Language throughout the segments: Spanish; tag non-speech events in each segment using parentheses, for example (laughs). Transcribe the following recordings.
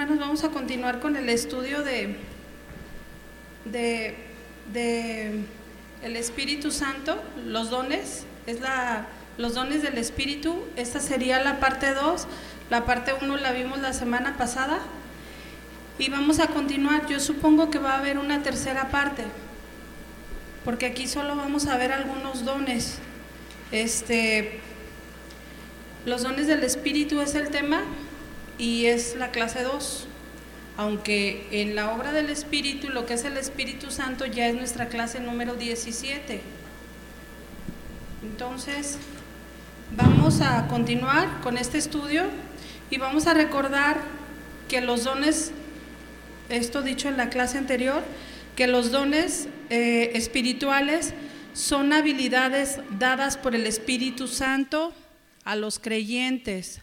hermanos, vamos a continuar con el estudio de, de, el Espíritu Santo, los dones, es la, los dones del Espíritu. Esta sería la parte 2. La parte 1 la vimos la semana pasada. Y vamos a continuar. Yo supongo que va a haber una tercera parte. Porque aquí solo vamos a ver algunos dones. Este, los dones del Espíritu es el tema y es la clase 2. Aunque en la obra del Espíritu, lo que es el Espíritu Santo, ya es nuestra clase número 17. Entonces, vamos a continuar con este estudio y vamos a recordar que los dones, esto dicho en la clase anterior, que los dones eh, espirituales son habilidades dadas por el Espíritu Santo a los creyentes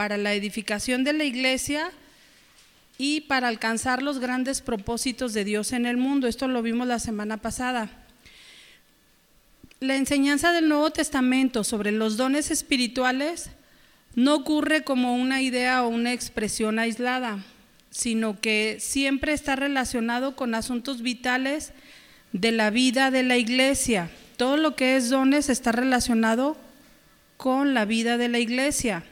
para la edificación de la iglesia y para alcanzar los grandes propósitos de Dios en el mundo. Esto lo vimos la semana pasada. La enseñanza del Nuevo Testamento sobre los dones espirituales no ocurre como una idea o una expresión aislada, sino que siempre está relacionado con asuntos vitales de la vida de la iglesia. Todo lo que es dones está relacionado con la vida de la iglesia.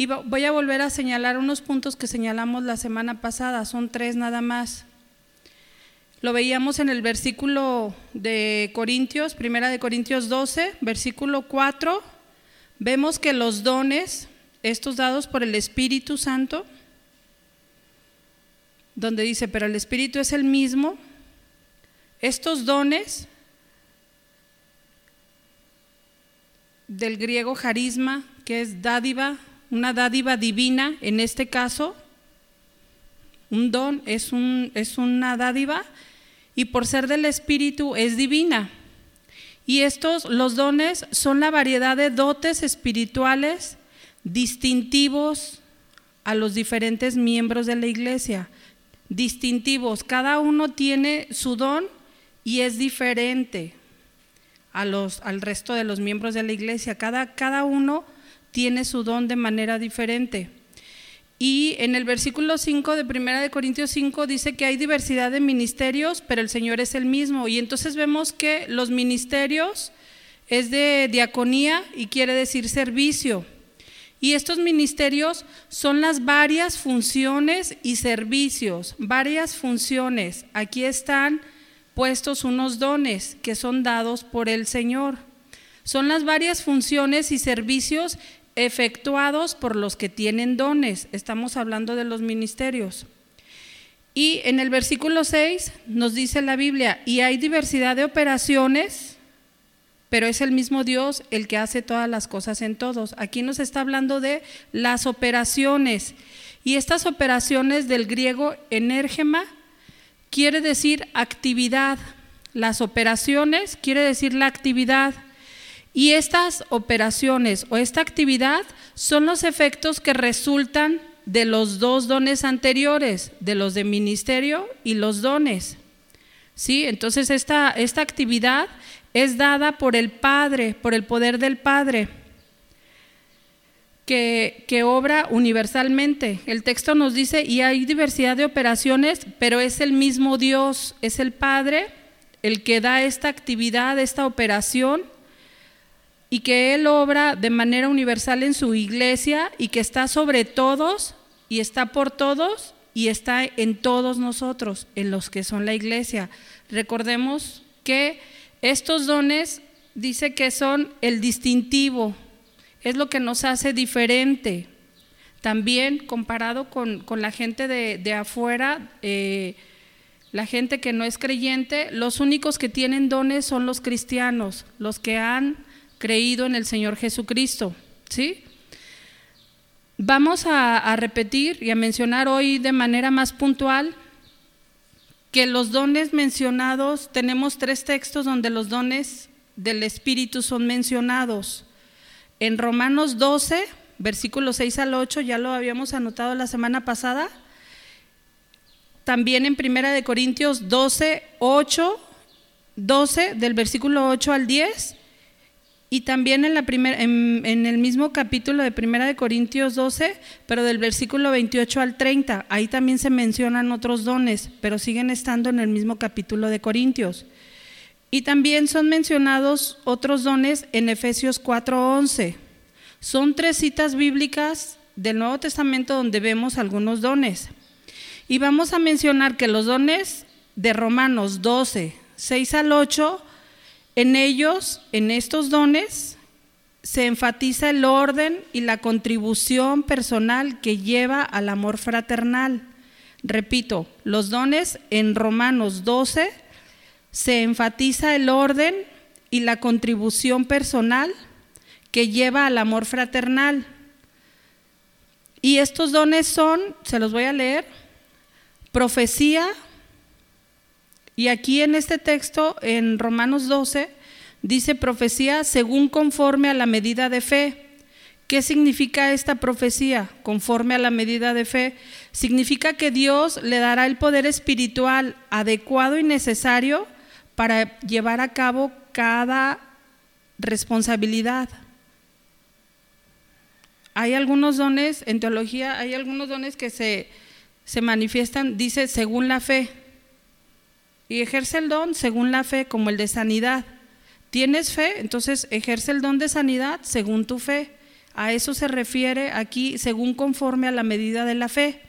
Y voy a volver a señalar unos puntos que señalamos la semana pasada, son tres nada más. Lo veíamos en el versículo de Corintios, primera de Corintios 12, versículo 4. Vemos que los dones, estos dados por el Espíritu Santo, donde dice, pero el Espíritu es el mismo, estos dones del griego carisma, que es dádiva, una dádiva divina, en este caso, un don es, un, es una dádiva y por ser del Espíritu es divina. Y estos, los dones, son la variedad de dotes espirituales distintivos a los diferentes miembros de la iglesia. Distintivos, cada uno tiene su don y es diferente a los, al resto de los miembros de la iglesia. Cada, cada uno tiene su don de manera diferente. Y en el versículo 5 de Primera de Corintios 5 dice que hay diversidad de ministerios, pero el Señor es el mismo. Y entonces vemos que los ministerios es de diaconía y quiere decir servicio. Y estos ministerios son las varias funciones y servicios, varias funciones. Aquí están puestos unos dones que son dados por el Señor. Son las varias funciones y servicios efectuados por los que tienen dones. Estamos hablando de los ministerios. Y en el versículo 6 nos dice la Biblia, y hay diversidad de operaciones, pero es el mismo Dios el que hace todas las cosas en todos. Aquí nos está hablando de las operaciones. Y estas operaciones del griego enérgema quiere decir actividad. Las operaciones quiere decir la actividad. Y estas operaciones o esta actividad son los efectos que resultan de los dos dones anteriores, de los de ministerio y los dones. ¿Sí? Entonces esta, esta actividad es dada por el Padre, por el poder del Padre, que, que obra universalmente. El texto nos dice, y hay diversidad de operaciones, pero es el mismo Dios, es el Padre el que da esta actividad, esta operación y que Él obra de manera universal en su iglesia y que está sobre todos y está por todos y está en todos nosotros, en los que son la iglesia. Recordemos que estos dones dice que son el distintivo, es lo que nos hace diferente. También comparado con, la gente de, afuera, eh, la gente que no es creyente, los únicos que tienen dones son los cristianos, los que han creído en el Señor Jesucristo. ¿Sí? Vamos a, repetir y a mencionar hoy de manera más puntual que los dones mencionados, tenemos tres textos donde los dones del Espíritu son mencionados. En Romanos 12, versículos 6 al 8, ya lo habíamos anotado la semana pasada. También en Primera de Corintios 12, 8, 12, del versículo 8 al 10 y también en, el mismo capítulo de Primera de Corintios 12, pero del versículo 28 al 30, ahí también se mencionan otros dones, pero siguen estando en el mismo capítulo de Corintios. Y también son mencionados otros dones en Efesios 4:11. Son tres citas bíblicas del Nuevo Testamento donde vemos algunos dones. Y vamos a mencionar que los dones de Romanos 12, 6 al 8, en ellos, en estos dones, se enfatiza el orden y la contribución personal que lleva al amor fraternal. Repito, los dones en Romanos 12 se enfatiza el orden y la contribución personal que lleva al amor fraternal. Y estos dones son, se los voy a leer, profecía, y aquí en este texto, en Romanos 12, dice profecía según conforme a la medida de fe. ¿Qué significa esta profecía? Conforme a la medida de fe. Significa que Dios le dará el poder espiritual adecuado y necesario para llevar a cabo cada responsabilidad. Hay algunos dones, en teología hay algunos dones que se, se manifiestan, dice, según la fe. Y ejerce el don según la fe, como el de sanidad. ¿Tienes fe? Entonces ejerce el don de sanidad según tu fe. A eso se refiere aquí, según conforme a la medida de la fe.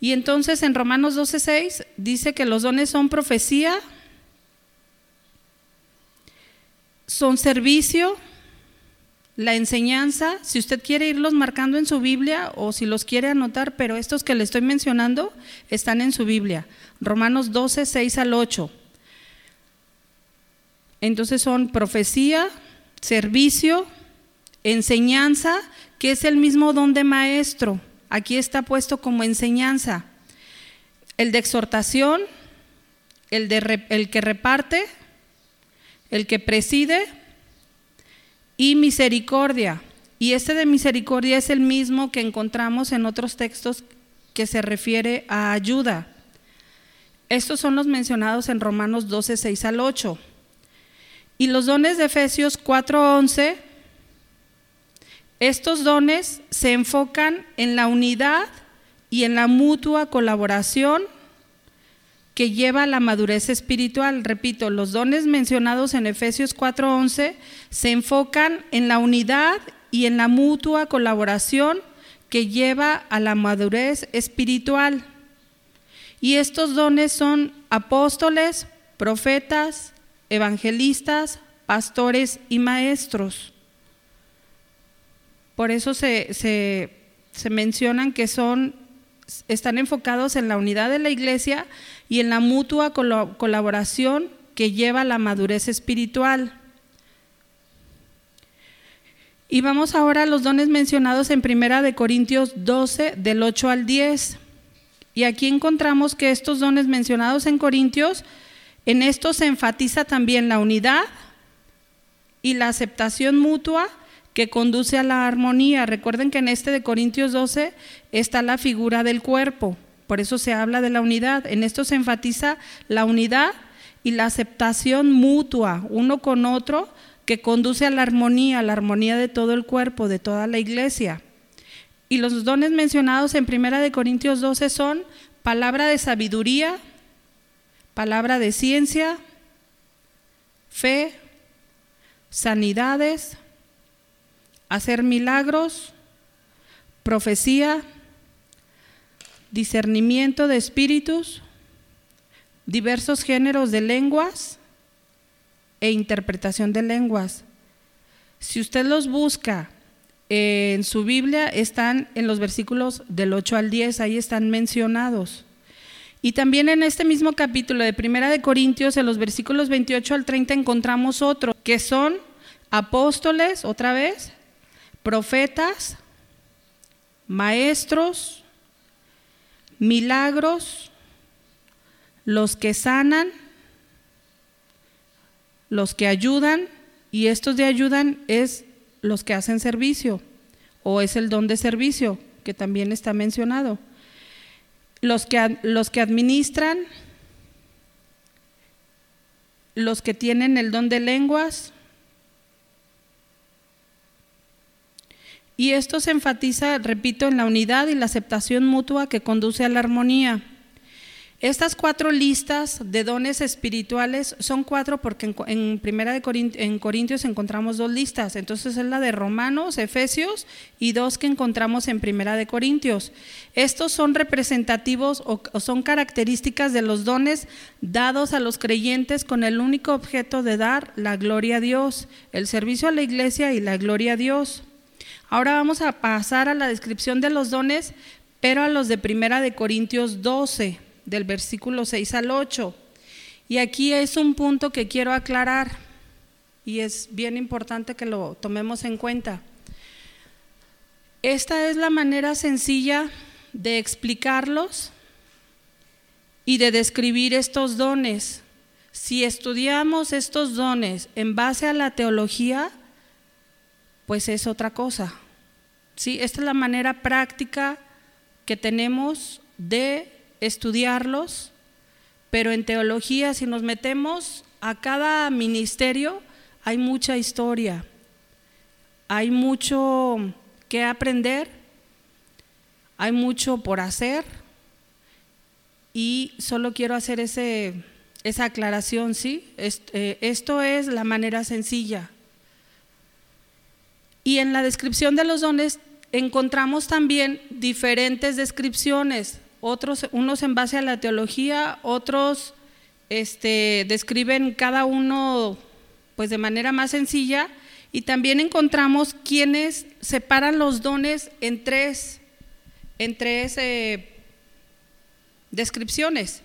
Y entonces en Romanos 12:6 dice que los dones son profecía, son servicio, la enseñanza, si usted quiere irlos marcando en su Biblia o si los quiere anotar, pero estos que le estoy mencionando están en su Biblia. Romanos 12, 6 al 8. Entonces son profecía, servicio, enseñanza, que es el mismo don de maestro. Aquí está puesto como enseñanza. El de exhortación, el, de, el que reparte, el que preside, y misericordia. Y este de misericordia es el mismo que encontramos en otros textos que se refiere a ayuda. Estos son los mencionados en Romanos 12, 6 al 8. Y los dones de Efesios 4, 11, estos dones se enfocan en la unidad y en la mutua colaboración que lleva a la madurez espiritual. Repito, los dones mencionados en Efesios 4:11 se enfocan en la unidad y en la mutua colaboración que lleva a la madurez espiritual. Y estos dones son apóstoles, profetas, evangelistas, pastores y maestros. Por eso se, se mencionan que son están enfocados en la unidad de la iglesia y en la mutua colaboración que lleva a la madurez espiritual. Y vamos ahora a los dones mencionados en Primera de Corintios 12 del 8 al 10. Y aquí encontramos que estos dones mencionados en Corintios, en estos se enfatiza también la unidad y la aceptación mutua que conduce a la armonía. Recuerden que en este de Corintios 12 está la figura del cuerpo, por eso se habla de la unidad. En esto se enfatiza la unidad y la aceptación mutua uno con otro que conduce a la armonía, a la armonía de todo el cuerpo, de toda la iglesia. Y los dones mencionados en Primera de Corintios 12 son palabra de sabiduría, palabra de ciencia, fe, sanidades, hacer milagros, profecía, discernimiento de espíritus, diversos géneros de lenguas e interpretación de lenguas. Si usted los busca en su Biblia, están en los versículos del 8 al 10, ahí están mencionados. Y también en este mismo capítulo de Primera de Corintios, en los versículos 28 al 30, encontramos otro, que son apóstoles, otra vez, profetas, maestros, milagros, los que sanan, los que ayudan, y estos de ayudan es los que hacen servicio, o es el don de servicio, que también está mencionado. Los que, los que administran, los que tienen el don de lenguas, Y esto se enfatiza, repito, en la unidad y la aceptación mutua que conduce a la armonía. Estas cuatro listas de dones espirituales son cuatro porque en, primera de Corintios encontramos dos listas, entonces es la de Romanos, Efesios y dos que encontramos en primera de Corintios. Estos son representativos o son características de los dones dados a los creyentes con el único objeto de dar la gloria a Dios, el servicio a la iglesia y la gloria a Dios. Ahora vamos a pasar a la descripción de los dones, pero a los de primera de Corintios 12 del versículo 6 al 8. Y aquí es un punto que quiero aclarar y es bien importante que lo tomemos en cuenta. Esta es la manera sencilla de explicarlos y de describir estos dones. Si estudiamos estos dones en base a la teología, pues es otra cosa. ¿Sí? Esta es la manera práctica que tenemos de estudiarlos, pero en teología, si nos metemos a cada ministerio, hay mucha historia, hay mucho que aprender, hay mucho por hacer y solo quiero hacer ese, esa aclaración, ¿sí? Eh, esto es la manera sencilla. Y en la descripción de los dones encontramos también diferentes descripciones otros, unos en base a la teología, otros este, describen cada uno pues de manera más sencilla y también encontramos quienes separan los dones en tres, eh, descripciones.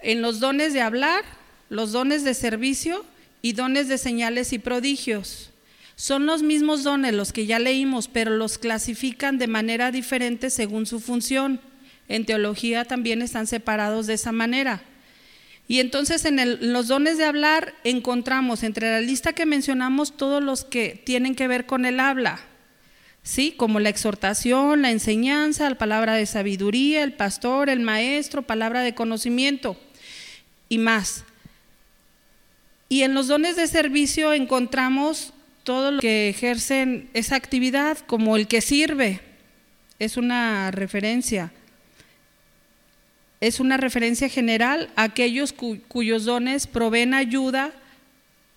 En los dones de hablar, los dones de servicio y dones de señales y prodigios. Son los mismos dones los que ya leímos, pero los clasifican de manera diferente según su función en teología también están separados de esa manera. Y entonces en los dones de hablar encontramos entre la lista que mencionamos todos los que tienen que ver con el habla, ¿sí? Como la exhortación, la enseñanza, la palabra de sabiduría, el pastor, el maestro, palabra de conocimiento y más. Y en los dones de servicio encontramos todo lo que ejercen esa actividad, como el que sirve, es una referencia. Es una referencia general a aquellos cuyos dones proveen ayuda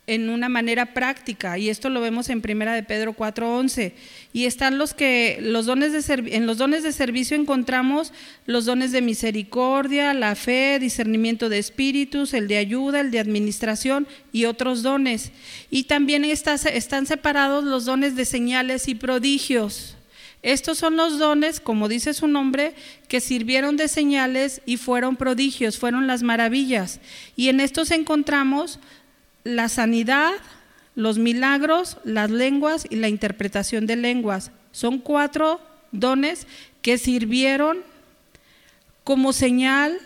en una manera práctica y esto lo vemos en primera de Pedro 4:11 y están los que los dones de en los dones de servicio encontramos los dones de misericordia, la fe, discernimiento de espíritus, el de ayuda, el de administración y otros dones. Y también están separados los dones de señales y prodigios. Estos son los dones, como dice su nombre, que sirvieron de señales y fueron prodigios, fueron las maravillas. Y en estos encontramos la sanidad, los milagros, las lenguas y la interpretación de lenguas. Son cuatro dones que sirvieron como señal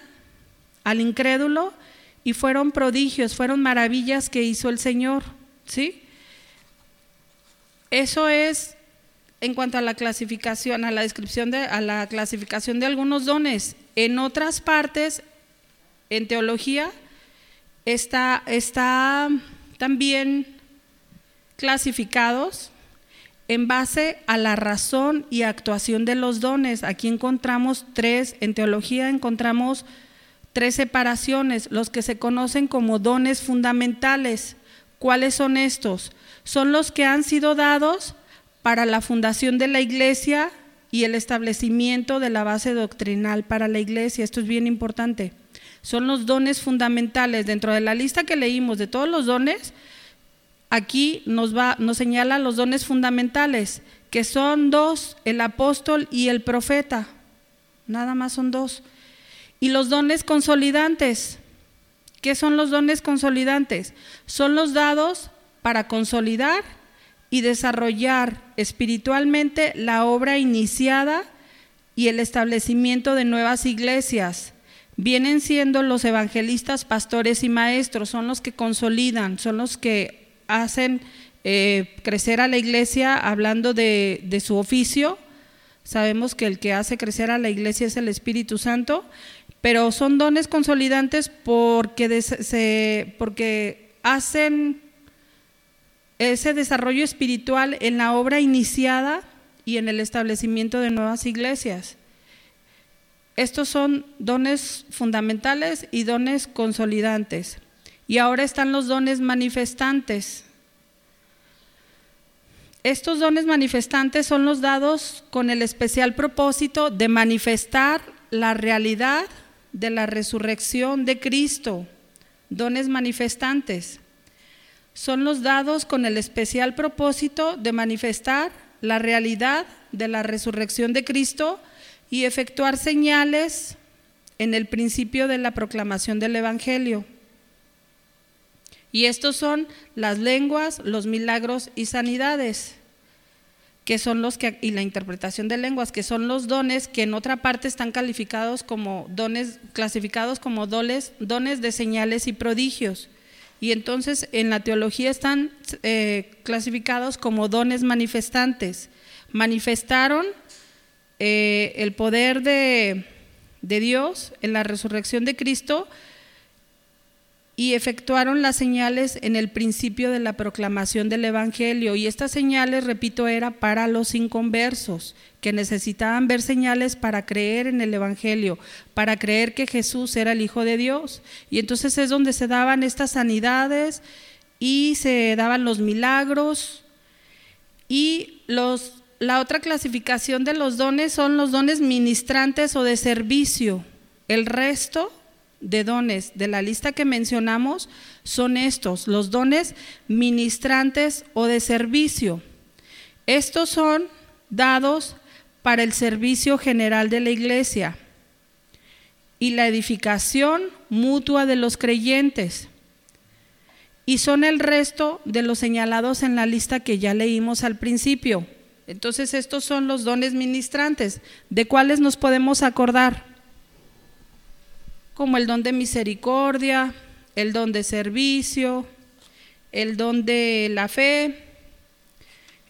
al incrédulo y fueron prodigios, fueron maravillas que hizo el Señor, ¿sí? Eso es en cuanto a la clasificación, a la descripción de, a la clasificación de algunos dones. En otras partes, en teología, está, está también clasificados en base a la razón y actuación de los dones. Aquí encontramos tres, en teología encontramos tres separaciones, los que se conocen como dones fundamentales. ¿Cuáles son estos? Son los que han sido dados para la fundación de la iglesia y el establecimiento de la base doctrinal para la iglesia. Esto es bien importante. Son los dones fundamentales. Dentro de la lista que leímos de todos los dones, aquí nos, va, nos señala los dones fundamentales, que son dos, el apóstol y el profeta. Nada más son dos. Y los dones consolidantes. ¿Qué son los dones consolidantes? Son los dados para consolidar y desarrollar espiritualmente la obra iniciada y el establecimiento de nuevas iglesias. Vienen siendo los evangelistas, pastores y maestros, son los que consolidan, son los que hacen eh, crecer a la iglesia hablando de, su oficio. Sabemos que el que hace crecer a la iglesia es el Espíritu Santo, pero son dones consolidantes porque, hacen ese desarrollo espiritual en la obra iniciada y en el establecimiento de nuevas iglesias. Estos son dones fundamentales y dones consolidantes. Y ahora están los dones manifestantes. Estos dones manifestantes son los dados con el especial propósito de manifestar la realidad de la resurrección de Cristo. Dones manifestantes. Son los dados con el especial propósito de manifestar la realidad de la resurrección de Cristo y efectuar señales en el principio de la proclamación del Evangelio. Y estos son las lenguas, los milagros y sanidades, que son los que y la interpretación de lenguas, que son los dones que en otra parte están calificados como dones clasificados como dones, dones de señales y prodigios. Y entonces en la teología están eh, clasificados como dones manifestantes. Manifestaron eh, el poder de, de Dios en la resurrección de Cristo y efectuaron las señales en el principio de la proclamación del Evangelio. Y estas señales, repito, era para los inconversos, que necesitaban ver señales para creer en el Evangelio, para creer que Jesús era el Hijo de Dios. Y entonces es donde se daban estas sanidades y se daban los milagros y los la otra clasificación de los dones son los dones ministrantes o de servicio. El resto de dones de la lista que mencionamos son estos, los dones ministrantes o de servicio. Estos son dados para el servicio general de la iglesia y la edificación mutua de los creyentes. Y son el resto de los señalados en la lista que ya leímos al principio. Entonces estos son los dones ministrantes, de cuáles nos podemos acordar, como el don de misericordia, el don de servicio, el don de la fe,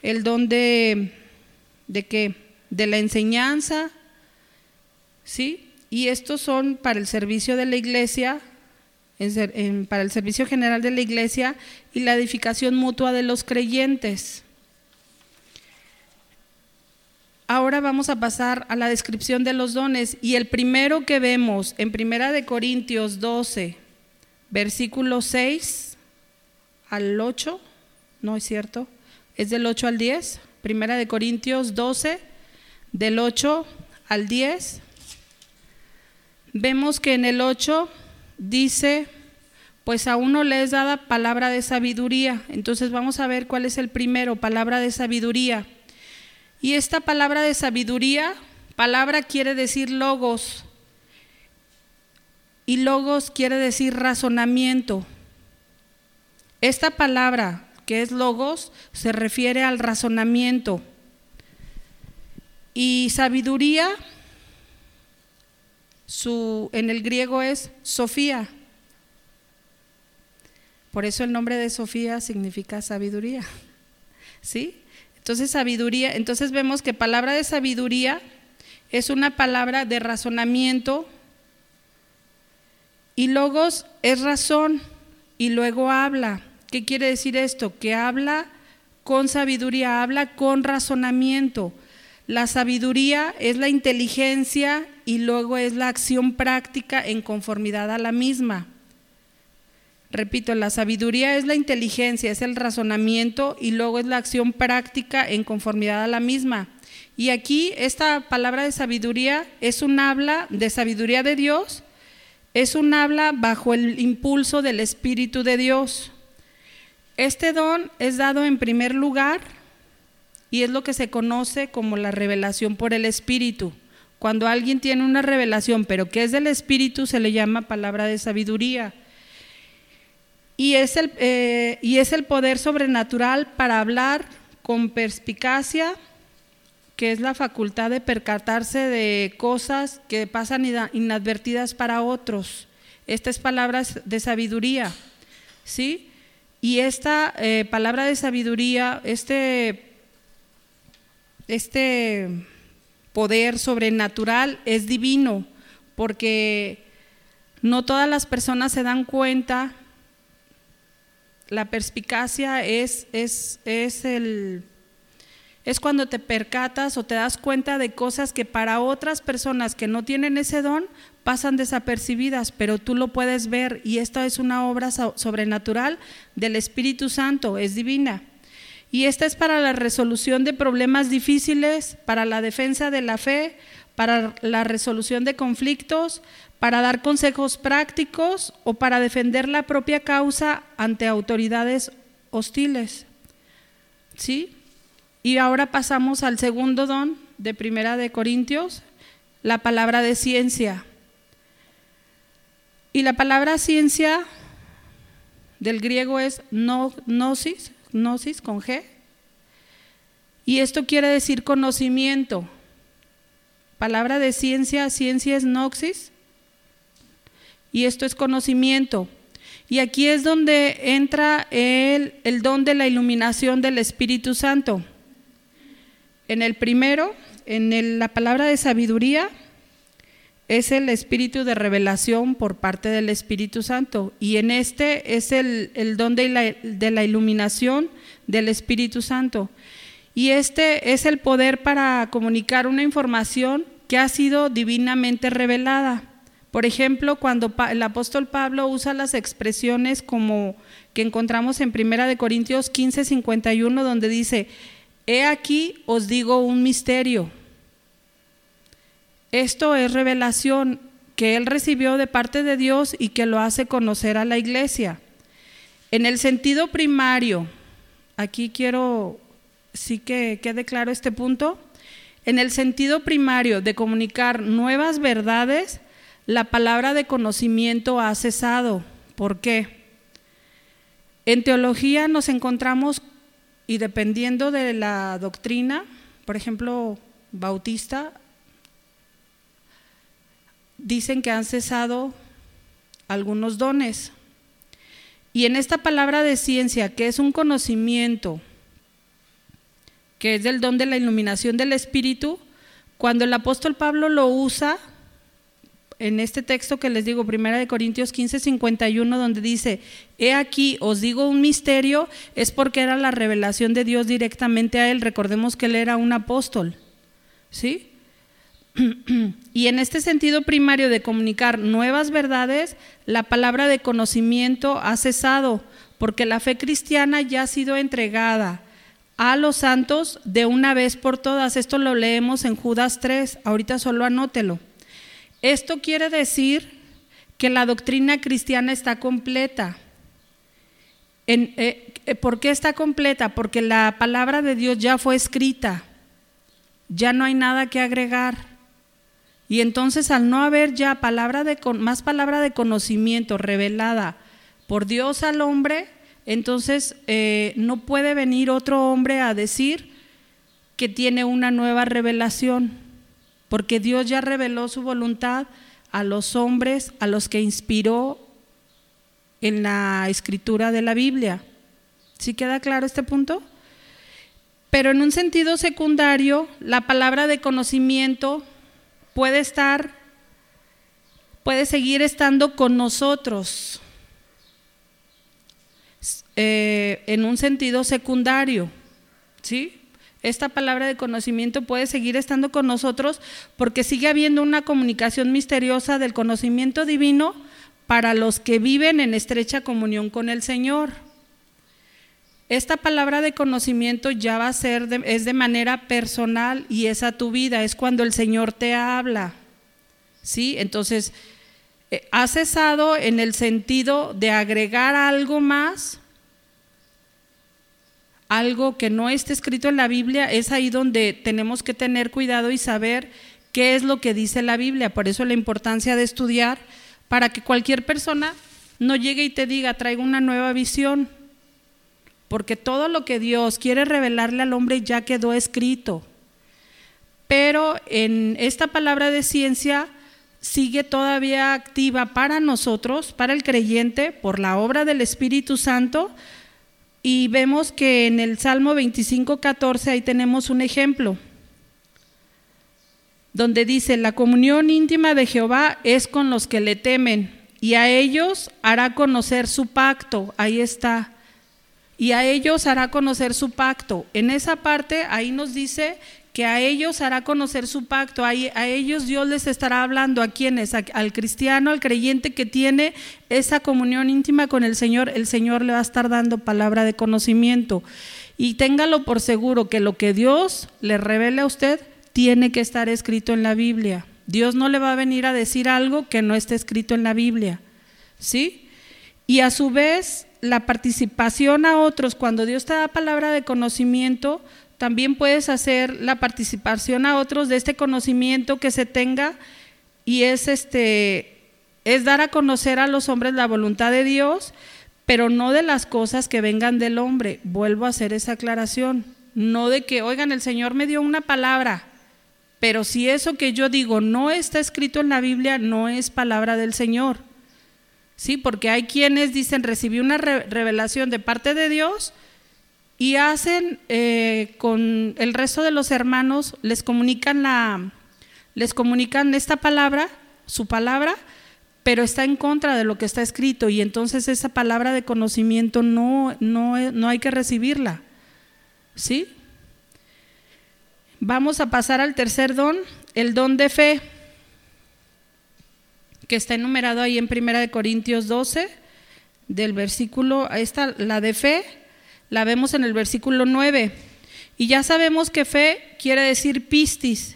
el don de, de qué, de la enseñanza, ¿sí? Y estos son para el servicio de la iglesia, para el servicio general de la iglesia y la edificación mutua de los creyentes. Ahora vamos a pasar a la descripción de los dones y el primero que vemos en Primera de Corintios 12, versículo 6 al 8, no es cierto, es del 8 al 10, Primera de Corintios 12, del 8 al 10. Vemos que en el 8 dice, pues a uno le es dada palabra de sabiduría. Entonces vamos a ver cuál es el primero, palabra de sabiduría. Y esta palabra de sabiduría, palabra quiere decir logos. Y logos quiere decir razonamiento. Esta palabra que es logos se refiere al razonamiento. Y sabiduría, su, en el griego es Sofía. Por eso el nombre de Sofía significa sabiduría. (laughs) ¿Sí? Entonces, sabiduría, entonces vemos que palabra de sabiduría es una palabra de razonamiento y logos es razón y luego habla. ¿Qué quiere decir esto? Que habla con sabiduría, habla con razonamiento. La sabiduría es la inteligencia y luego es la acción práctica en conformidad a la misma. Repito, la sabiduría es la inteligencia, es el razonamiento y luego es la acción práctica en conformidad a la misma. Y aquí esta palabra de sabiduría es un habla de sabiduría de Dios, es un habla bajo el impulso del Espíritu de Dios. Este don es dado en primer lugar y es lo que se conoce como la revelación por el Espíritu. Cuando alguien tiene una revelación, pero que es del Espíritu, se le llama palabra de sabiduría. Y es, el, eh, y es el poder sobrenatural para hablar con perspicacia, que es la facultad de percatarse de cosas que pasan inadvertidas para otros. Esta es palabra de sabiduría, ¿sí? Y esta eh, palabra de sabiduría, este, este poder sobrenatural es divino, porque no todas las personas se dan cuenta la perspicacia es, es, es, el, es cuando te percatas o te das cuenta de cosas que para otras personas que no tienen ese don pasan desapercibidas, pero tú lo puedes ver y esta es una obra sobrenatural del Espíritu Santo, es divina. Y esta es para la resolución de problemas difíciles, para la defensa de la fe, para la resolución de conflictos, para dar consejos prácticos o para defender la propia causa ante autoridades hostiles. ¿Sí? Y ahora pasamos al segundo don de Primera de Corintios, la palabra de ciencia. Y la palabra ciencia del griego es gnosis, gnosis con G. Y esto quiere decir conocimiento. Palabra de ciencia, ciencia es noxis. Y esto es conocimiento. Y aquí es donde entra el, el don de la iluminación del Espíritu Santo. En el primero, en la palabra de sabiduría, es el espíritu de revelación por parte del Espíritu Santo. Y en este es el, don de la, de la, iluminación del Espíritu Santo. Y este es el poder para comunicar una información que ha sido divinamente revelada. Por ejemplo, cuando el apóstol Pablo usa las expresiones como que encontramos en Primera de Corintios 15, 51, donde dice, he aquí os digo un misterio. Esto es revelación que él recibió de parte de Dios y que lo hace conocer a la iglesia. En el sentido primario, aquí quiero sí que quede claro este punto, en el sentido primario de comunicar nuevas verdades, la palabra de conocimiento ha cesado. ¿Por qué? En teología nos encontramos, y dependiendo de la doctrina, por ejemplo, bautista, dicen que han cesado algunos dones. Y en esta palabra de ciencia, que es un conocimiento, que es del don de la iluminación del Espíritu, cuando el apóstol Pablo lo usa, en este texto que les digo, Primera de Corintios 15, 51, donde dice, he aquí, os digo un misterio, es porque era la revelación de Dios directamente a él. Recordemos que él era un apóstol, ¿sí? (clears throat) Y en este sentido primario de comunicar nuevas verdades, la palabra de conocimiento ha cesado, porque la fe cristiana ya ha sido entregada a los santos de una vez por todas. Esto lo leemos en Judas 3, ahorita solo anótelo. Esto quiere decir que la doctrina cristiana está completa. Eh, eh, ¿Por qué está completa? Porque la palabra de Dios ya fue escrita, ya no hay nada que agregar. Y entonces al no haber ya palabra de, más palabra de conocimiento revelada por Dios al hombre, entonces eh, no puede venir otro hombre a decir que tiene una nueva revelación porque Dios ya reveló su voluntad a los hombres a los que inspiró en la escritura de la Biblia. ¿Sí queda claro este punto? Pero en un sentido secundario, la palabra de conocimiento puede estar, puede seguir estando con nosotros eh, en un sentido secundario, ¿sí? Esta palabra de conocimiento puede seguir estando con nosotros porque sigue habiendo una comunicación misteriosa del conocimiento divino para los que viven en estrecha comunión con el Señor. Esta palabra de conocimiento ya va a ser, es de manera personal y es a tu vida, es cuando el Señor te habla. ¿Sí? Entonces, eh, ha cesado en el sentido de agregar algo más algo que no esté escrito en la Biblia, es ahí donde tenemos que tener cuidado y saber qué es lo que dice la Biblia. Por eso la importancia de estudiar para que cualquier persona no llegue y te diga, traigo una nueva visión. Porque todo lo que Dios quiere revelarle al hombre ya quedó escrito. Pero en esta palabra de ciencia sigue todavía activa para nosotros, para el creyente, por la obra del Espíritu Santo, y vemos que en el Salmo 25, 14 ahí tenemos un ejemplo, donde dice, la comunión íntima de Jehová es con los que le temen y a ellos hará conocer su pacto. Ahí está. y a ellos hará conocer su pacto. En esa parte ahí nos dice que a ellos hará conocer su pacto, a, ellos Dios les estará hablando, a quienes, al cristiano, al creyente que tiene esa comunión íntima con el Señor, el Señor le va a estar dando palabra de conocimiento. Y téngalo por seguro que lo que Dios le revele a usted tiene que estar escrito en la Biblia. Dios no le va a venir a decir algo que no esté escrito en la Biblia. ¿Sí? Y a su vez, la participación a otros, cuando Dios te da palabra de conocimiento, también puedes hacer la participación a otros de este conocimiento que se tenga y es este es dar a conocer a los hombres la voluntad de Dios, pero no de las cosas que vengan del hombre. Vuelvo a hacer esa aclaración, no de que, oigan, el Señor me dio una palabra, pero si eso que yo digo no está escrito en la Biblia, no es palabra del Señor. Sí, porque hay quienes dicen, recibí una revelación de parte de Dios, y hacen eh, con el resto de los hermanos, les comunican, la, les comunican esta palabra, su palabra, pero está en contra de lo que está escrito y entonces esa palabra de conocimiento no, no, no hay que recibirla. ¿Sí? Vamos a pasar al tercer don, el don de fe, que está enumerado ahí en Primera de Corintios 12, del versículo, esta, la de fe, la vemos en el versículo 9. Y ya sabemos que fe quiere decir pistis,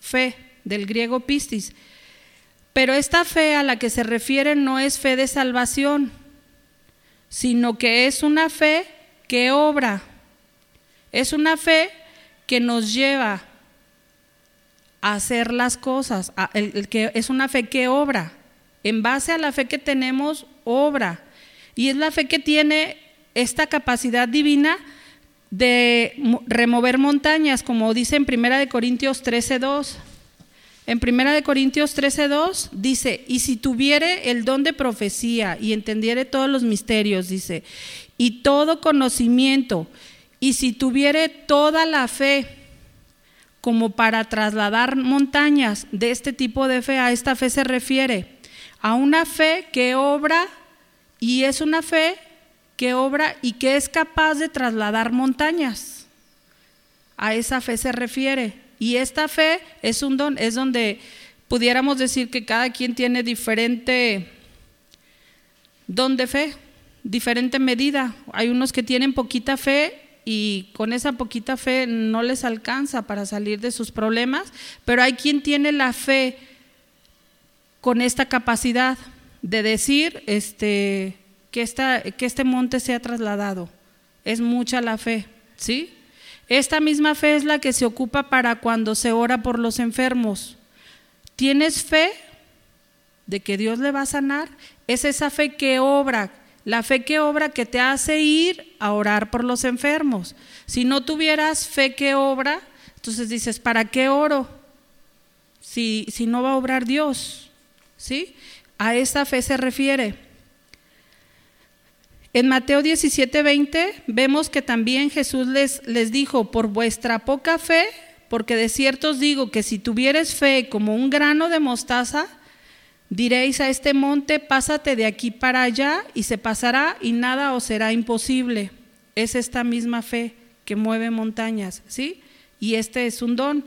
fe, del griego pistis. Pero esta fe a la que se refiere no es fe de salvación, sino que es una fe que obra. Es una fe que nos lleva hacer las cosas, que es una fe que obra. En base a la fe que tenemos, obra. Y es la fe que tiene esta capacidad divina de remover montañas, como dice en Primera de Corintios 13:2. En Primera de Corintios 13:2 dice, "Y si tuviere el don de profecía y entendiere todos los misterios", dice, "y todo conocimiento, y si tuviere toda la fe como para trasladar montañas, de este tipo de fe, a esta fe se refiere, a una fe que obra y es una fe que obra y que es capaz de trasladar montañas. A esa fe se refiere. Y esta fe es un don, es donde pudiéramos decir que cada quien tiene diferente don de fe, diferente medida. Hay unos que tienen poquita fe y con esa poquita fe no les alcanza para salir de sus problemas, pero hay quien tiene la fe con esta capacidad de decir, este, que, esta, que este monte sea trasladado. Es mucha la fe, ¿sí? Esta misma fe es la que se ocupa para cuando se ora por los enfermos. ¿Tienes fe de que Dios le va a sanar? Es esa fe que obra, la fe que obra que te hace ir a orar por los enfermos. Si no tuvieras fe que obra, entonces dices, ¿para qué oro? Si, si no va a obrar Dios, ¿sí? A esa fe se refiere. En Mateo 17, 20 vemos que también Jesús les, les dijo, por vuestra poca fe, porque de cierto os digo que si tuvieres fe como un grano de mostaza, diréis a este monte, pásate de aquí para allá y se pasará y nada os será imposible. Es esta misma fe que mueve montañas, ¿sí? Y este es un don.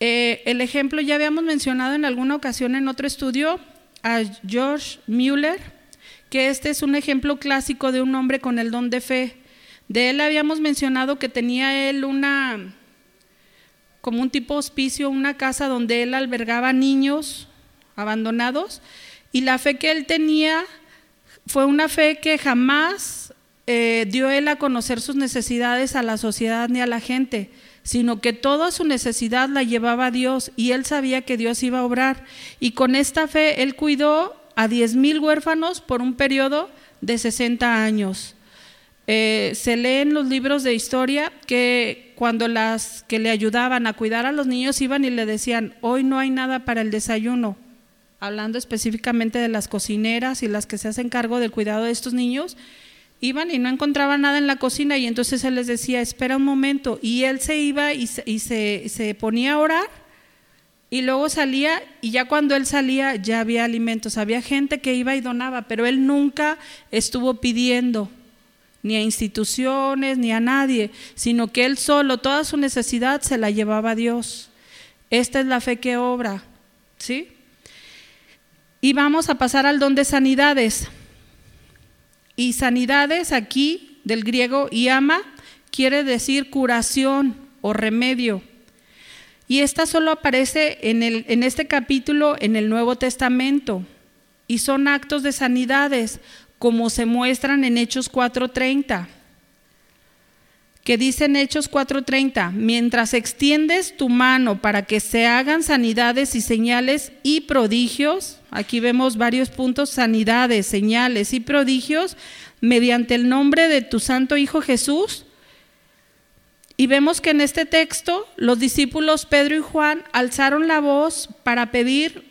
Eh, el ejemplo ya habíamos mencionado en alguna ocasión en otro estudio a George Mueller, que este es un ejemplo clásico de un hombre con el don de fe. De él habíamos mencionado que tenía él una, como un tipo hospicio, una casa donde él albergaba niños abandonados y la fe que él tenía fue una fe que jamás eh, dio él a conocer sus necesidades a la sociedad ni a la gente, sino que toda su necesidad la llevaba a Dios y él sabía que Dios iba a obrar. Y con esta fe él cuidó a 10.000 huérfanos por un periodo de 60 años. Eh, se lee en los libros de historia que cuando las que le ayudaban a cuidar a los niños iban y le decían, hoy no hay nada para el desayuno, hablando específicamente de las cocineras y las que se hacen cargo del cuidado de estos niños, iban y no encontraban nada en la cocina y entonces él les decía, espera un momento, y él se iba y se ponía a orar y luego salía y ya cuando él salía ya había alimentos, había gente que iba y donaba, pero él nunca estuvo pidiendo. ni a instituciones, ni a nadie, sino que él solo, toda su necesidad se la llevaba a Dios. Esta es la fe que obra, ¿sí? Y vamos a pasar al don de sanidades. Y sanidades aquí, del griego yama, quiere decir curación o remedio. Y esta solo aparece en, el, en este capítulo en el Nuevo Testamento. Y son actos de sanidades, como se muestran en Hechos 4.30 que dice en Hechos 4:30, mientras extiendes tu mano para que se hagan sanidades y señales y prodigios, aquí vemos varios puntos, sanidades, señales y prodigios, mediante el nombre de tu santo Hijo Jesús. Y vemos que en este texto los discípulos Pedro y Juan alzaron la voz para pedir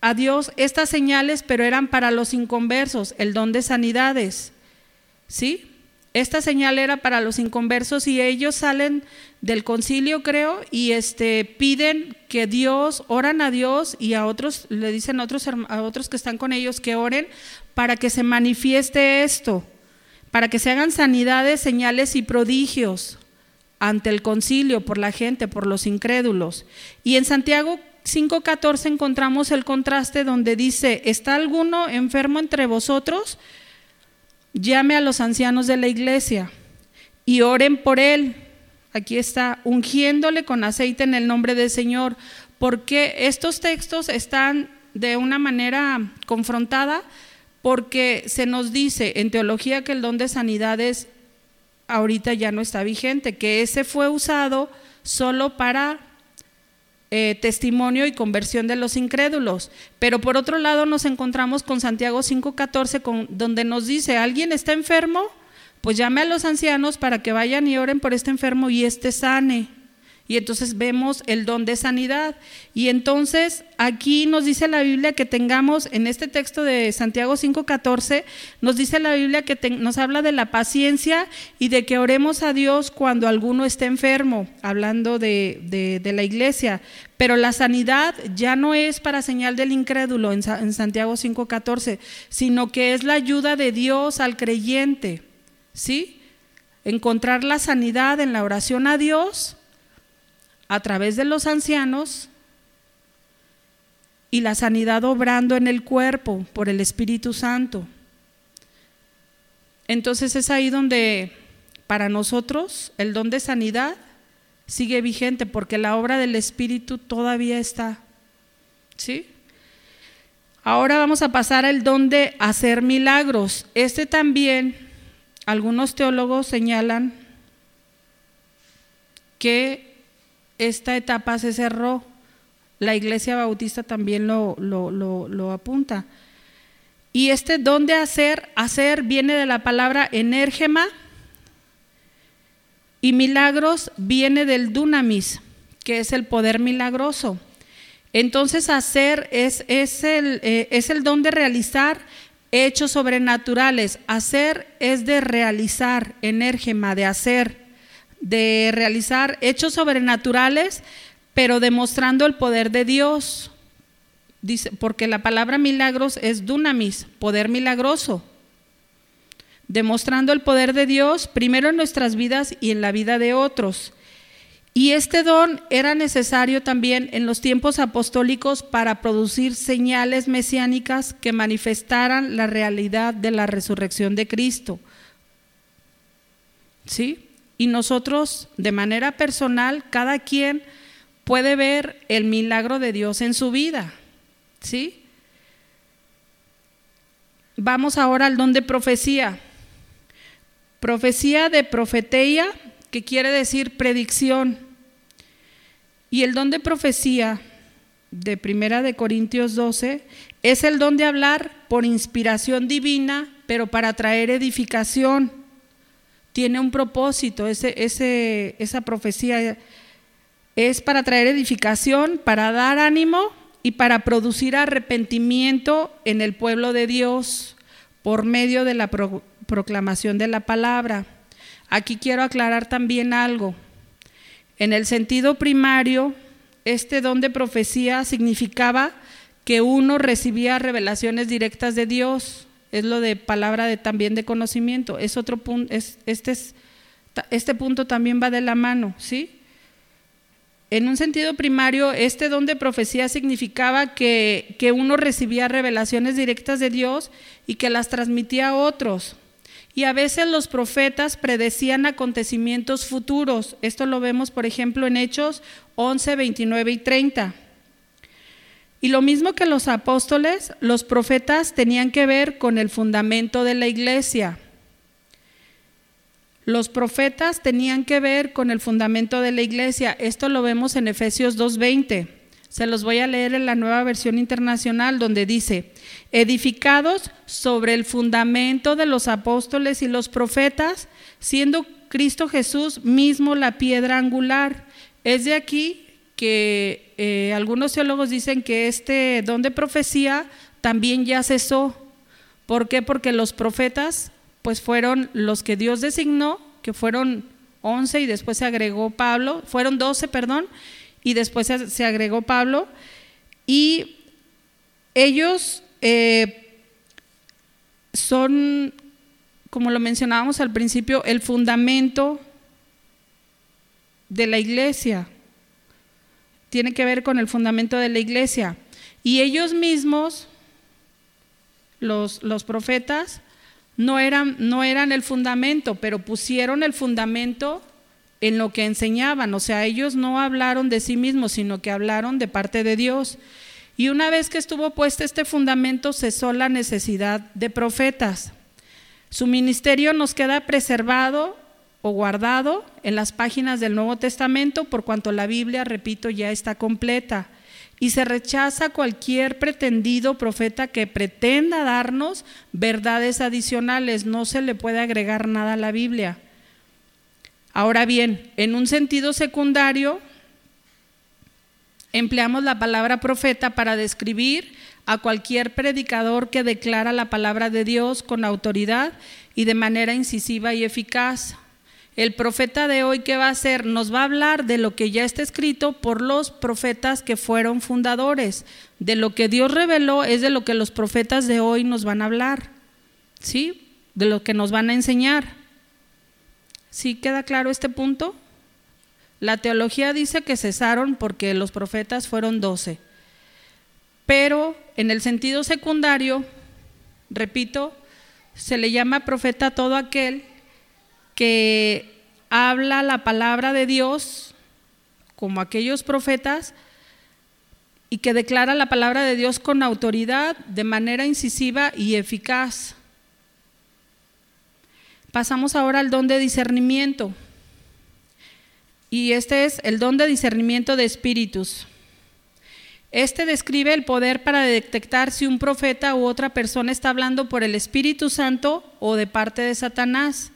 a Dios estas señales, pero eran para los inconversos, el don de sanidades. ¿Sí? Esta señal era para los inconversos y ellos salen del concilio, creo, y este, piden que Dios, oran a Dios y a otros, le dicen a otros, a otros que están con ellos que oren para que se manifieste esto, para que se hagan sanidades, señales y prodigios ante el concilio, por la gente, por los incrédulos. Y en Santiago 5.14 encontramos el contraste donde dice, ¿está alguno enfermo entre vosotros? llame a los ancianos de la iglesia y oren por él. Aquí está, ungiéndole con aceite en el nombre del Señor, porque estos textos están de una manera confrontada, porque se nos dice en teología que el don de sanidades ahorita ya no está vigente, que ese fue usado solo para eh, testimonio y conversión de los incrédulos. Pero por otro lado nos encontramos con Santiago 5:14, donde nos dice, ¿alguien está enfermo? Pues llame a los ancianos para que vayan y oren por este enfermo y este sane. Y entonces vemos el don de sanidad. Y entonces aquí nos dice la Biblia que tengamos, en este texto de Santiago 5:14, nos dice la Biblia que nos habla de la paciencia y de que oremos a Dios cuando alguno esté enfermo, hablando de, de, la iglesia. Pero la sanidad ya no es para señal del incrédulo en, en Santiago 5:14, sino que es la ayuda de Dios al creyente. ¿Sí? Encontrar la sanidad en la oración a Dios a través de los ancianos y la sanidad obrando en el cuerpo por el Espíritu Santo. Entonces es ahí donde para nosotros el don de sanidad sigue vigente porque la obra del Espíritu todavía está. ¿Sí? Ahora vamos a pasar al don de hacer milagros. Este también, algunos teólogos señalan que esta etapa se cerró. La iglesia bautista también lo, lo, apunta. Y este don de hacer, hacer viene de la palabra enérgema y milagros viene del dunamis, que es el poder milagroso. Entonces hacer es, es, el, eh, es el don de realizar hechos sobrenaturales. Hacer es de realizar, enérgema, de hacer de realizar hechos sobrenaturales, pero demostrando el poder de Dios. Dice, porque la palabra milagros es dunamis, poder milagroso. Demostrando el poder de Dios primero en nuestras vidas y en la vida de otros. Y este don era necesario también en los tiempos apostólicos para producir señales mesiánicas que manifestaran la realidad de la resurrección de Cristo. ¿Sí? Y nosotros, de manera personal, cada quien puede ver el milagro de Dios en su vida. ¿Sí? Vamos ahora al don de profecía. Profecía de profeteía, que quiere decir predicción. Y el don de profecía de Primera de Corintios 12 es el don de hablar por inspiración divina, pero para traer edificación tiene un propósito, esa profecía es para traer edificación, para dar ánimo y para producir arrepentimiento en el pueblo de Dios por medio de la proclamación de la palabra. Aquí quiero aclarar también algo. En el sentido primario, este don de profecía significaba que uno recibía revelaciones directas de Dios, es lo de palabra también de conocimiento. Es otro punto, es, este, es, este punto también va de la mano, ¿sí? En un sentido primario, este don de profecía significaba que, que uno recibía revelaciones directas de Dios y que las transmitía a otros. Y a veces los profetas predecían acontecimientos futuros. Esto lo vemos, por ejemplo, en Hechos 11, 29 y 30. Y lo mismo que los apóstoles, los profetas tenían que ver con el fundamento de la iglesia. Los profetas tenían que ver con el fundamento de la iglesia. Esto lo vemos en Efesios 2.20. Se los voy a leer en la nueva versión internacional donde dice, edificados sobre el fundamento de los apóstoles y los profetas, siendo Cristo Jesús mismo la piedra angular. Es de aquí que eh, algunos teólogos dicen que este don de profecía también ya cesó. ¿Por qué? Porque los profetas pues fueron los que Dios designó, que fueron 11 y después se agregó Pablo, fueron 12, perdón, y después se, agregó Pablo, y ellos eh, son, como lo mencionábamos al principio, el fundamento de la iglesia, tiene que ver con el fundamento de la iglesia. Y ellos mismos, los, los profetas, no eran, no eran el fundamento, pero pusieron el fundamento en lo que enseñaban. O sea, ellos no hablaron de sí mismos, sino que hablaron de parte de Dios. Y una vez que estuvo puesto este fundamento, cesó la necesidad de profetas. Su ministerio nos queda preservado o guardado en las páginas del Nuevo Testamento, por cuanto la Biblia, repito, ya está completa. Y se rechaza cualquier pretendido profeta que pretenda darnos verdades adicionales. No se le puede agregar nada a la Biblia. Ahora bien, en un sentido secundario, empleamos la palabra profeta para describir a cualquier predicador que declara la palabra de Dios con autoridad y de manera incisiva y eficaz. El profeta de hoy, ¿qué va a hacer? Nos va a hablar de lo que ya está escrito por los profetas que fueron fundadores. De lo que Dios reveló es de lo que los profetas de hoy nos van a hablar. ¿Sí? De lo que nos van a enseñar. ¿Sí queda claro este punto? La teología dice que cesaron porque los profetas fueron doce. Pero en el sentido secundario, repito, se le llama profeta todo aquel que habla la palabra de Dios como aquellos profetas y que declara la palabra de Dios con autoridad, de manera incisiva y eficaz. Pasamos ahora al don de discernimiento. Y este es el don de discernimiento de espíritus. Este describe el poder para detectar si un profeta u otra persona está hablando por el Espíritu Santo o de parte de Satanás.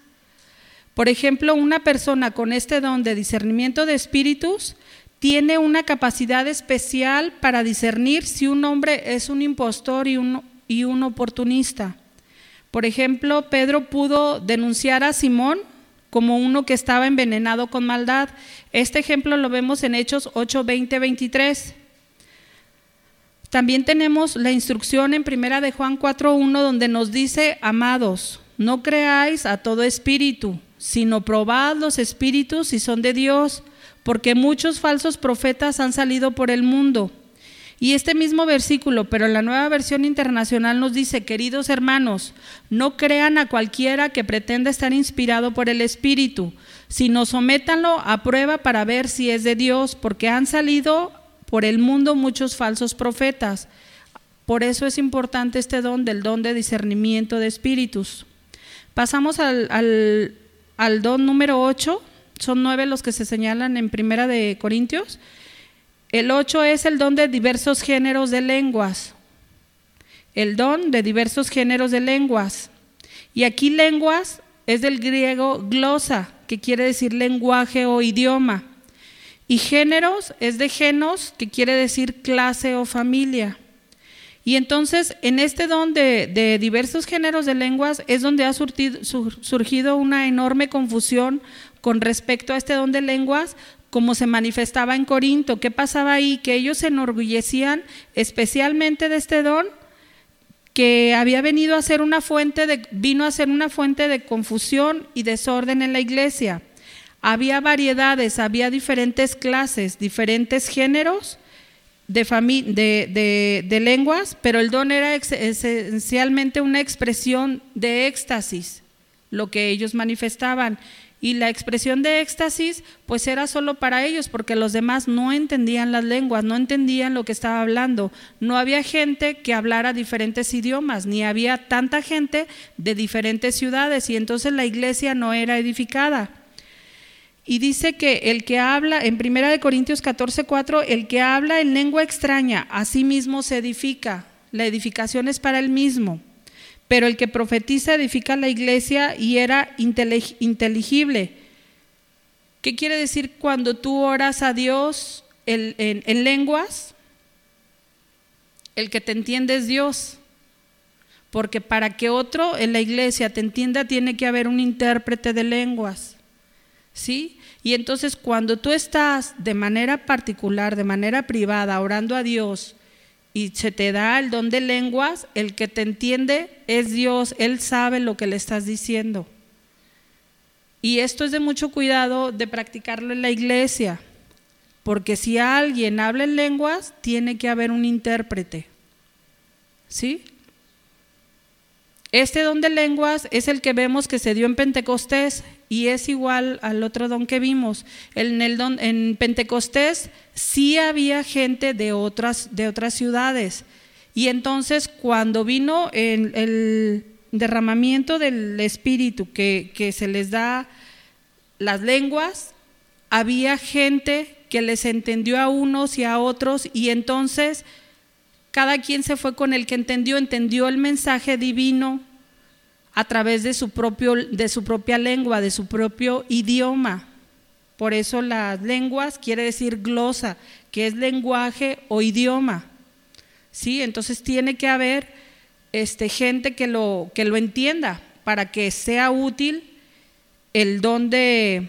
Por ejemplo, una persona con este don de discernimiento de espíritus tiene una capacidad especial para discernir si un hombre es un impostor y un, y un oportunista. Por ejemplo, Pedro pudo denunciar a Simón como uno que estaba envenenado con maldad. Este ejemplo lo vemos en Hechos 8, 20, 23. También tenemos la instrucción en Primera de Juan 4, 1 donde nos dice, amados, no creáis a todo espíritu, sino probad los espíritus si son de Dios, porque muchos falsos profetas han salido por el mundo. Y este mismo versículo, pero en la nueva versión internacional nos dice, queridos hermanos, no crean a cualquiera que pretenda estar inspirado por el Espíritu, sino sométanlo a prueba para ver si es de Dios, porque han salido por el mundo muchos falsos profetas. Por eso es importante este don del don de discernimiento de espíritus. Pasamos al, don número 8, son nueve los que se señalan en Primera de Corintios. El 8 es el don de diversos géneros de lenguas. El don de diversos géneros de lenguas. Y aquí lenguas es del griego glosa, que quiere decir lenguaje o idioma. Y géneros es de genos, que quiere decir clase o familia. Y entonces, en este don de, diversos géneros de lenguas es donde ha surgido una enorme confusión con respecto a este don de lenguas, como se manifestaba en Corinto. ¿Qué pasaba ahí? Que ellos se enorgullecían especialmente de este don, que había venido a ser una fuente de, vino a ser una fuente de confusión y desorden en la iglesia. Había variedades, había diferentes clases, diferentes géneros de, de, de, lenguas, pero el don era esencialmente una expresión de éxtasis, lo que ellos manifestaban. Y la expresión de éxtasis pues era solo para ellos porque los demás no entendían las lenguas, no entendían lo que estaba hablando. No había gente que hablara diferentes idiomas, ni había tanta gente de diferentes ciudades y entonces la iglesia no era edificada. Y dice que el que habla, en 1 Corintios 14, 4, el que habla en lengua extraña, a sí mismo se edifica. La edificación es para él mismo. Pero el que profetiza edifica la iglesia y era inteligible. ¿Qué quiere decir cuando tú oras a Dios en, en lenguas? El que te entiende es Dios. Porque para que otro en la iglesia te entienda tiene que haber un intérprete de lenguas. ¿Sí? Y entonces cuando tú estás de manera particular, de manera privada, orando a Dios y se te da el don de lenguas, el que te entiende es Dios, Él sabe lo que le estás diciendo. Y esto es de mucho cuidado de practicarlo en la iglesia, porque si alguien habla en lenguas, tiene que haber un intérprete. ¿Sí? Este don de lenguas es el que vemos que se dio en Pentecostés y es igual al otro don que vimos. En, el en Pentecostés sí había gente de otras, de otras ciudades. Y entonces cuando vino el, el derramamiento del Espíritu que, que se les da las lenguas, había gente que les entendió a unos y a otros y entonces cada quien se fue con el que entendió, entendió el mensaje divino a través de su, propio, de su propia lengua, de su propio idioma. Por eso las lenguas quiere decir glosa, que es lenguaje o idioma. ¿Sí? Entonces tiene que haber este, gente que lo, que lo entienda para que sea útil el don de,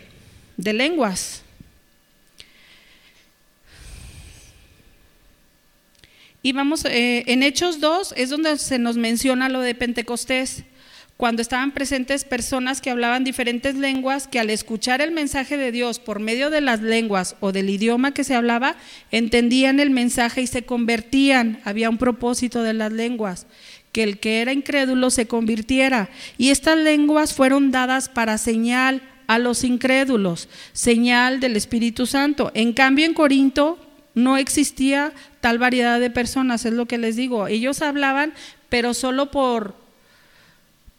de lenguas. Y vamos, eh, en Hechos 2 es donde se nos menciona lo de Pentecostés, cuando estaban presentes personas que hablaban diferentes lenguas, que al escuchar el mensaje de Dios por medio de las lenguas o del idioma que se hablaba, entendían el mensaje y se convertían. Había un propósito de las lenguas, que el que era incrédulo se convirtiera. Y estas lenguas fueron dadas para señal a los incrédulos, señal del Espíritu Santo. En cambio, en Corinto no existía tal variedad de personas, es lo que les digo. Ellos hablaban, pero solo por,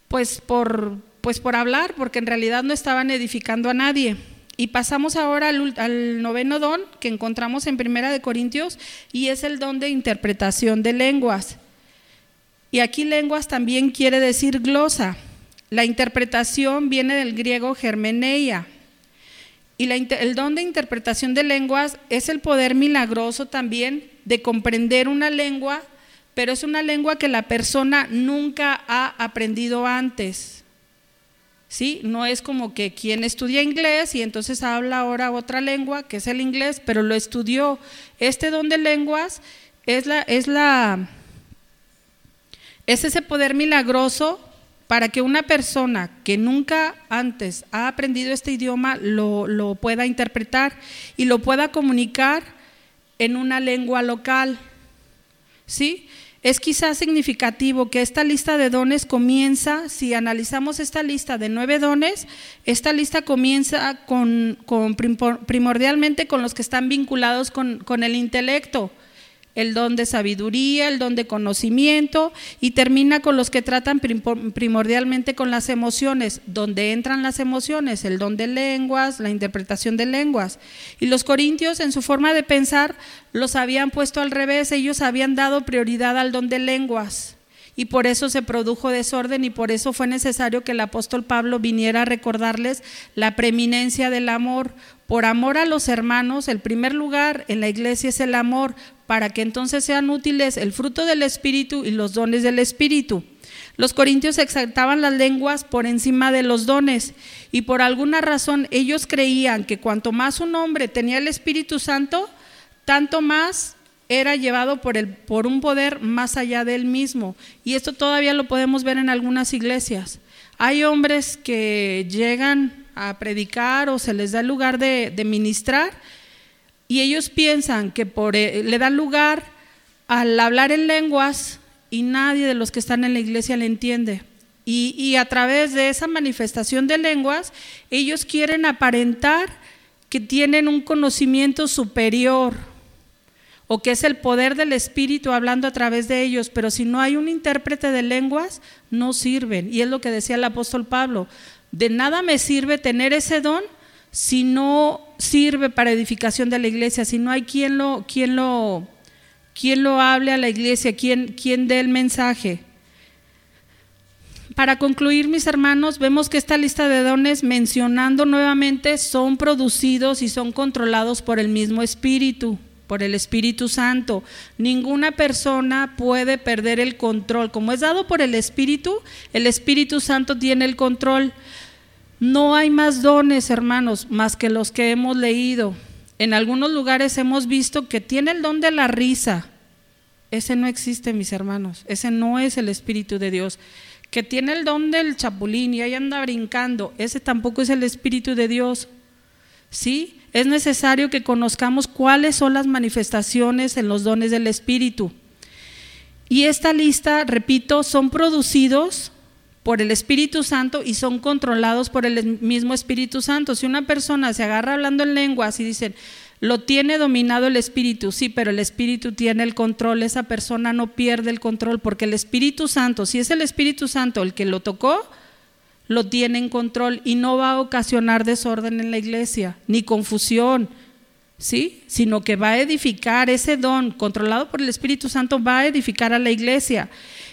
pues por, pues por hablar, porque en realidad no estaban edificando a nadie. Y pasamos ahora al, noveno don que encontramos en Primera de Corintios y es el don de interpretación de lenguas. Y aquí lenguas también quiere decir glosa. La interpretación viene del griego germeneia, y el don de interpretación de lenguas es el poder milagroso también de comprender una lengua, pero es una lengua que la persona nunca ha aprendido antes. ¿Sí? No es como que quien estudia inglés y entonces habla ahora otra lengua, que es el inglés, pero lo estudió. Este don de lenguas es la es la es ese poder milagroso para que una persona que nunca antes ha aprendido este idioma lo, pueda interpretar y lo pueda comunicar en una lengua local. ¿Sí? Es quizás significativo que esta lista de dones comienza, si analizamos esta lista de nueve dones, esta lista comienza con, primordialmente con los que están vinculados con, con el intelecto el don de sabiduría, el don de conocimiento y termina con los que tratan primordialmente con las emociones, donde entran las emociones, el don de lenguas, la interpretación de lenguas. Y los corintios en su forma de pensar los habían puesto al revés, ellos habían dado prioridad al don de lenguas y por eso se produjo desorden y por eso fue necesario que el apóstol Pablo viniera a recordarles la preeminencia del amor. Por amor a los hermanos, el primer lugar en la iglesia es el amor, para que entonces sean útiles el fruto del Espíritu y los dones del Espíritu. Los corintios exaltaban las lenguas por encima de los dones y por alguna razón ellos creían que cuanto más un hombre tenía el Espíritu Santo, tanto más era llevado por, el, por un poder más allá de él mismo. Y esto todavía lo podemos ver en algunas iglesias. Hay hombres que llegan a predicar o se les da el lugar de, ministrar y ellos piensan que por, eh, le dan lugar al hablar en lenguas y nadie de los que están en la iglesia le entiende. Y, y a través de esa manifestación de lenguas, ellos quieren aparentar que tienen un conocimiento superior o que es el poder del Espíritu hablando a través de ellos, pero si no hay un intérprete de lenguas, no sirven. Y es lo que decía el apóstol Pablo, de nada me sirve tener ese don si no sirve para edificación de la iglesia, si no hay quien lo, quien lo, quien lo hable a la iglesia, quien, quien dé el mensaje. Para concluir, mis hermanos, vemos que esta lista de dones, mencionando nuevamente, son producidos y son controlados por el mismo Espíritu por el Espíritu Santo. Ninguna persona puede perder el control. Como es dado por el Espíritu, el Espíritu Santo tiene el control. No hay más dones, hermanos, más que los que hemos leído. En algunos lugares hemos visto que tiene el don de la risa. Ese no existe, mis hermanos. Ese no es el Espíritu de Dios. Que tiene el don del chapulín y ahí anda brincando. Ese tampoco es el Espíritu de Dios. ¿Sí? Es necesario que conozcamos cuáles son las manifestaciones en los dones del Espíritu. Y esta lista, repito, son producidos por el Espíritu Santo y son controlados por el mismo Espíritu Santo. Si una persona se agarra hablando en lenguas y dicen, lo tiene dominado el Espíritu, sí, pero el Espíritu tiene el control, esa persona no pierde el control porque el Espíritu Santo, si es el Espíritu Santo el que lo tocó, lo tiene en control y no va a ocasionar desorden en la iglesia, ni confusión, ¿sí? Sino que va a edificar ese don controlado por el Espíritu Santo, va a edificar a la iglesia.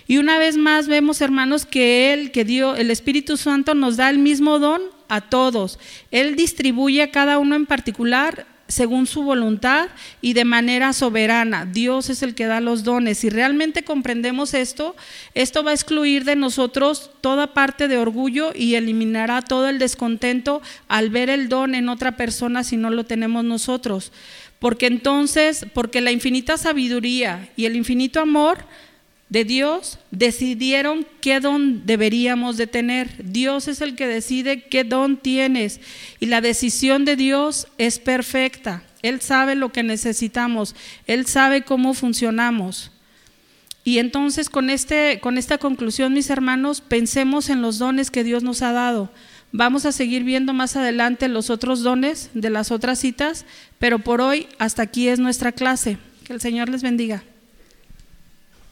Y una vez más vemos, hermanos, que Él, que dio, el Espíritu Santo nos da el mismo don a todos. Él distribuye a cada uno en particular según su voluntad y de manera soberana. Dios es el que da los dones. Si realmente comprendemos esto, esto va a excluir de nosotros toda parte de orgullo y eliminará todo el descontento al ver el don en otra persona si no lo tenemos nosotros. Porque entonces, porque la infinita sabiduría y el infinito amor de Dios decidieron qué don deberíamos de tener. Dios es el que decide qué don tienes y la decisión de Dios es perfecta. Él sabe lo que necesitamos, Él sabe cómo funcionamos. Y entonces con, este, con esta conclusión, mis hermanos, pensemos en los dones que Dios nos ha dado. Vamos a seguir viendo más adelante los otros dones de las otras citas, pero por hoy hasta aquí es nuestra clase. Que el Señor les bendiga.